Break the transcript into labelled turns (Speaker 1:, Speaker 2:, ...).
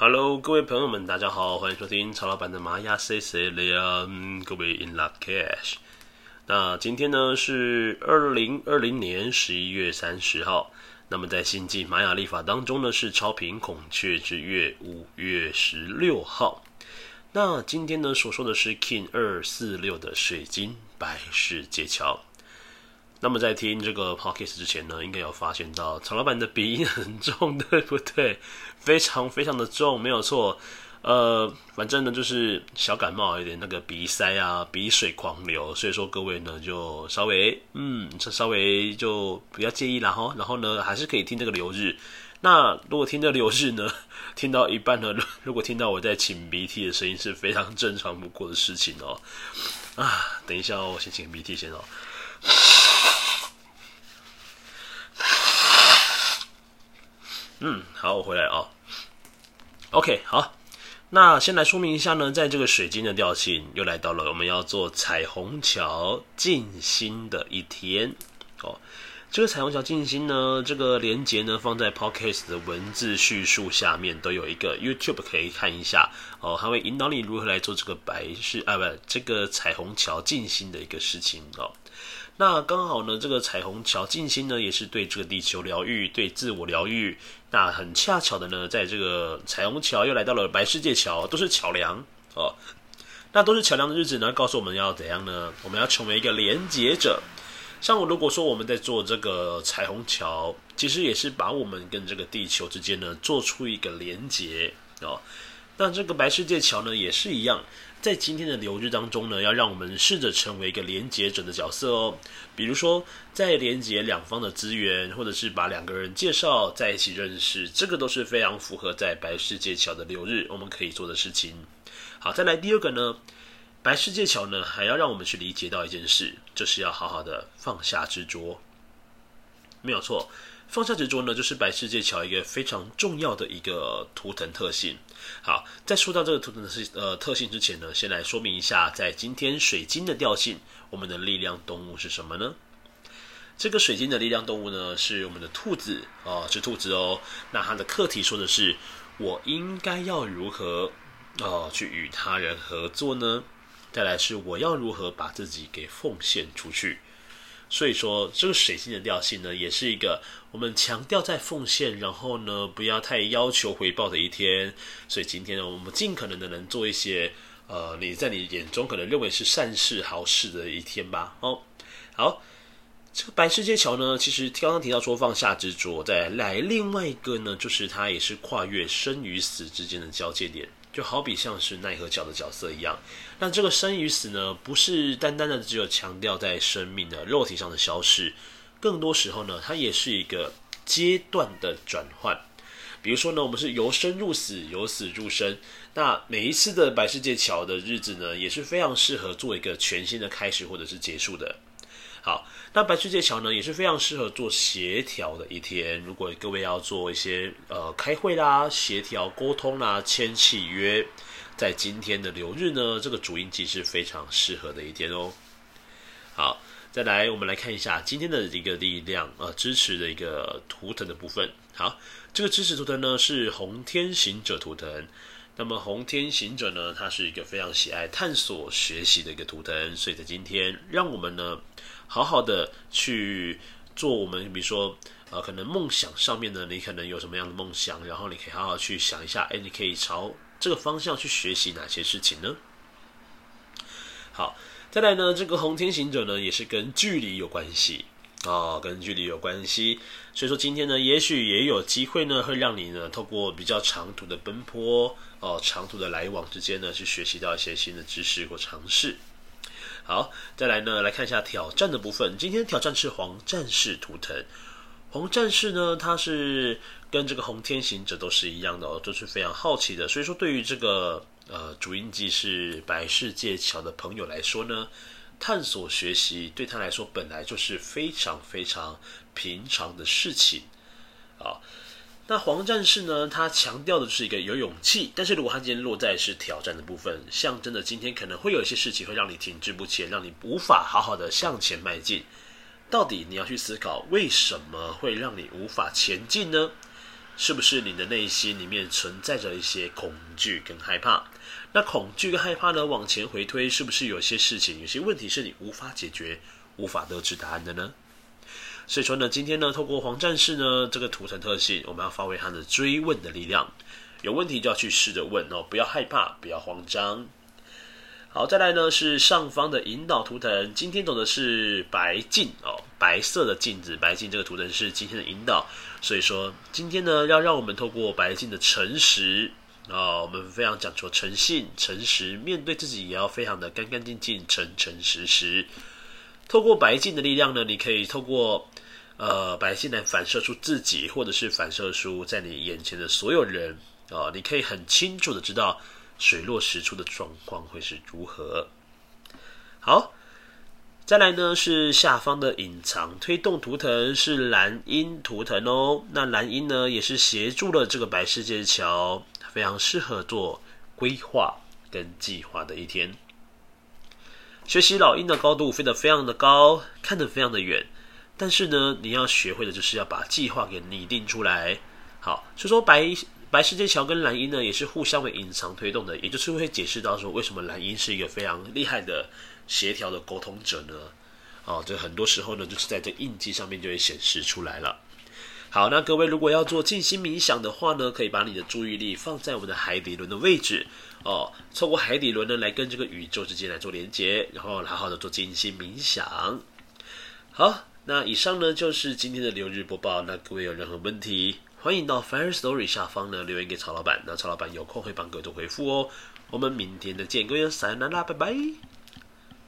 Speaker 1: Hello，各位朋友们，大家好，欢迎收听曹老板的玛雅 C C 两，各位 In Lak'ech。那今天呢是二零二零年十一月三十号，那么在星际玛雅历法当中呢是超频孔雀之月五月十六号。那今天呢所说的是 King 二四六的水晶白世界桥。那么在听这个 podcast 之前呢，应该有发现到曹老板的鼻音很重，对不对？非常非常的重，没有错。呃，反正呢就是小感冒，有点那个鼻塞啊，鼻水狂流，所以说各位呢就稍微嗯，稍微就不要介意啦哈。然后呢，还是可以听这个流日。那如果听这流日呢，听到一半呢，如果听到我在擤鼻涕的声音，是非常正常不过的事情哦。啊，等一下哦，我先擤鼻涕先哦。嗯，好，我回来啊、哦。OK，好，那先来说明一下呢，在这个水晶的调性又来到了我们要做彩虹桥静心的一天哦。这个彩虹桥静心呢，这个连结呢放在 Podcast 的文字叙述下面，都有一个 YouTube 可以看一下哦，它会引导你如何来做这个白事啊，不，这个彩虹桥静心的一个事情哦。那刚好呢，这个彩虹桥静心呢，也是对这个地球疗愈、对自我疗愈。那很恰巧的呢，在这个彩虹桥又来到了白世界桥，都是桥梁哦。那都是桥梁的日子呢，告诉我们要怎样呢？我们要成为一个连接者。像我如果说我们在做这个彩虹桥，其实也是把我们跟这个地球之间呢，做出一个连接哦。那这个白世界桥呢，也是一样。在今天的流日当中呢，要让我们试着成为一个连接者的角色哦。比如说，在连接两方的资源，或者是把两个人介绍在一起认识，这个都是非常符合在白世界桥的流日我们可以做的事情。好，再来第二个呢，白世界桥呢，还要让我们去理解到一件事，就是要好好的放下执着。没有错。放下执着呢，就是白世界桥一个非常重要的一个图腾特性。好，在说到这个图腾的呃特性之前呢，先来说明一下，在今天水晶的调性，我们的力量动物是什么呢？这个水晶的力量动物呢，是我们的兔子哦，是兔子哦。那它的课题说的是，我应该要如何哦去与他人合作呢？再来是我要如何把自己给奉献出去？所以说，这个水星的调性呢，也是一个我们强调在奉献，然后呢，不要太要求回报的一天。所以今天呢，我们尽可能的能做一些，呃，你在你眼中可能认为是善事好事的一天吧。哦，好，这个白世界桥呢，其实刚刚提到说放下执着，再来另外一个呢，就是它也是跨越生与死之间的交界点。就好比像是奈何桥的角色一样，那这个生与死呢，不是单单的只有强调在生命的肉体上的消失，更多时候呢，它也是一个阶段的转换。比如说呢，我们是由生入死，由死入生，那每一次的白世界桥的日子呢，也是非常适合做一个全新的开始或者是结束的。好，那白世界桥呢也是非常适合做协调的一天。如果各位要做一些呃开会啦、协调沟通啦、签契约，在今天的流日呢，这个主印记是非常适合的一天哦。好，再来我们来看一下今天的一个力量呃支持的一个图腾的部分。好，这个支持图腾呢是红天行者图腾。那么红天行者呢，它是一个非常喜爱探索学习的一个图腾，所以在今天让我们呢。好好的去做我们，比如说，呃，可能梦想上面呢，你可能有什么样的梦想，然后你可以好好去想一下，哎，你可以朝这个方向去学习哪些事情呢？好，再来呢，这个红天行者呢，也是跟距离有关系哦，跟距离有关系，所以说今天呢，也许也有机会呢，会让你呢，透过比较长途的奔波哦，长途的来往之间呢，去学习到一些新的知识或尝试。好，再来呢，来看一下挑战的部分。今天挑战是黄战士图腾。黄战士呢，它是跟这个红天行者都是一样的哦，都是非常好奇的。所以说，对于这个呃主印记是白世界桥的朋友来说呢，探索学习对他来说本来就是非常非常平常的事情啊。那黄战士呢？他强调的是一个有勇气，但是如果他今天落在是挑战的部分，象征的今天可能会有一些事情会让你停滞不前，让你无法好好的向前迈进。到底你要去思考为什么会让你无法前进呢？是不是你的内心里面存在着一些恐惧跟害怕？那恐惧跟害怕呢？往前回推，是不是有些事情、有些问题是你无法解决、无法得知答案的呢？所以说呢，今天呢，透过黄战士呢这个图腾特性，我们要发挥它的追问的力量。有问题就要去试着问哦，不要害怕，不要慌张。好，再来呢是上方的引导图腾，今天走的是白镜哦，白色的镜子，白镜这个图腾是今天的引导。所以说，今天呢要让我们透过白镜的诚实啊，我们非常讲求诚信、诚实，面对自己也要非常的干干净净、诚诚实实。透过白镜的力量呢，你可以透过呃白镜来反射出自己，或者是反射出在你眼前的所有人。哦，你可以很清楚的知道水落石出的状况会是如何。好，再来呢是下方的隐藏推动图腾是蓝鹰图腾哦。那蓝鹰呢也是协助了这个白世界桥，非常适合做规划跟计划的一天。学习老鹰的高度飞得非常的高，看得非常的远，但是呢，你要学会的就是要把计划给拟定出来。好，所以说白。白世界桥跟蓝鹰呢，也是互相为隐藏推动的，也就是会解释到说，为什么蓝鹰是一个非常厉害的协调的沟通者呢？哦，这很多时候呢，就是在这印记上面就会显示出来了。好，那各位如果要做静心冥想的话呢，可以把你的注意力放在我们的海底轮的位置哦，透过海底轮呢来跟这个宇宙之间来做连接，然后好好的做静心冥想。好，那以上呢就是今天的流日播报。那各位有任何问题，欢迎到 Fire Story 下方呢留言给曹老板，那曹老板有空会帮各位都回复哦。我们明天的见，各位，散啦啦，拜拜。